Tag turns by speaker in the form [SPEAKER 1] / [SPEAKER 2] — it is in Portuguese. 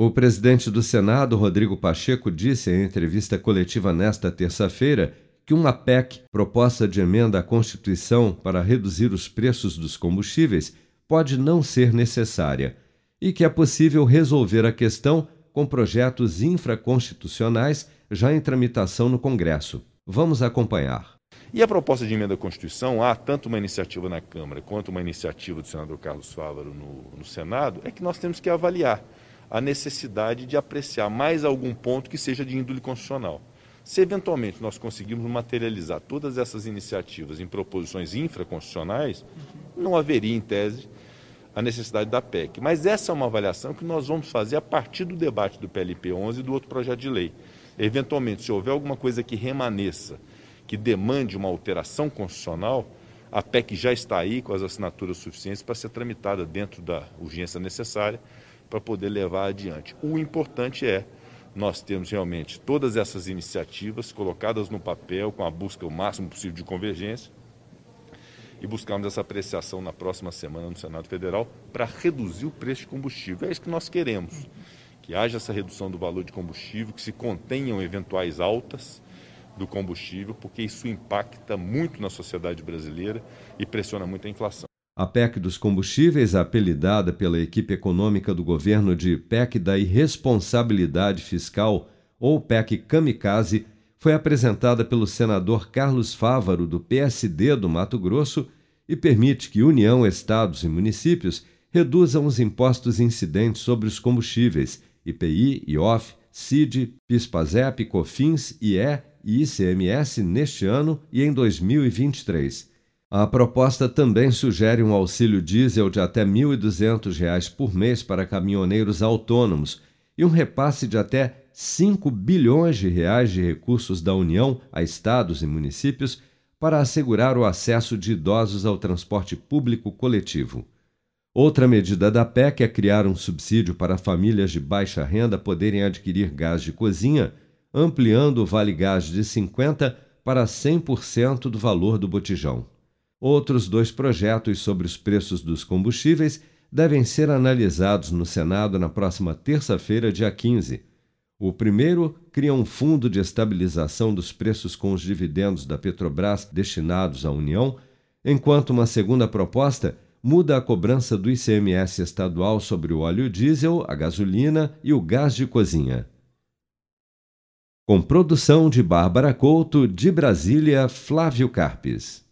[SPEAKER 1] O presidente do Senado, Rodrigo Pacheco, disse em entrevista coletiva nesta terça-feira que uma PEC, proposta de emenda à Constituição para reduzir os preços dos combustíveis, pode não ser necessária e que é possível resolver a questão com projetos infraconstitucionais já em tramitação no Congresso. Vamos acompanhar.
[SPEAKER 2] E a proposta de emenda à Constituição, há tanto uma iniciativa na Câmara quanto uma iniciativa do senador Carlos Fávaro no, no Senado, é que nós temos que avaliar a necessidade de apreciar mais algum ponto que seja de índole constitucional. Se eventualmente nós conseguirmos materializar todas essas iniciativas em proposições infraconstitucionais, não haveria, em tese, a necessidade da PEC. Mas essa é uma avaliação que nós vamos fazer a partir do debate do PLP 11 e do outro projeto de lei. Eventualmente, se houver alguma coisa que remaneça, que demande uma alteração constitucional, a PEC já está aí com as assinaturas suficientes para ser tramitada dentro da urgência necessária para poder levar adiante. O importante é nós termos realmente todas essas iniciativas colocadas no papel com a busca o máximo possível de convergência e buscarmos essa apreciação na próxima semana no Senado Federal para reduzir o preço de combustível. É isso que nós queremos, que haja essa redução do valor de combustível, que se contenham eventuais altas do combustível, porque isso impacta muito na sociedade brasileira e pressiona muito a inflação.
[SPEAKER 1] A PEC dos combustíveis, apelidada pela equipe econômica do governo de PEC da irresponsabilidade fiscal ou PEC kamikaze, foi apresentada pelo senador Carlos Fávaro, do PSD do Mato Grosso, e permite que União, estados e municípios reduzam os impostos incidentes sobre os combustíveis, IPI, IOF, CID, PIS/PASEP, COFINS, IE e ICMS neste ano e em 2023. A proposta também sugere um auxílio diesel de até R$ 1.200 por mês para caminhoneiros autônomos e um repasse de até 5 bilhões de reais de recursos da União a estados e municípios para assegurar o acesso de idosos ao transporte público coletivo. Outra medida da PEC é criar um subsídio para famílias de baixa renda poderem adquirir gás de cozinha, ampliando o Vale Gás de 50% para 100% do valor do botijão. Outros dois projetos sobre os preços dos combustíveis devem ser analisados no Senado na próxima terça-feira, dia 15. O primeiro cria um fundo de estabilização dos preços com os dividendos da Petrobras destinados à União, enquanto uma segunda proposta muda a cobrança do ICMS estadual sobre o óleo diesel, a gasolina e o gás de cozinha. Com produção de Bárbara Couto, de Brasília, Flávio Carpes.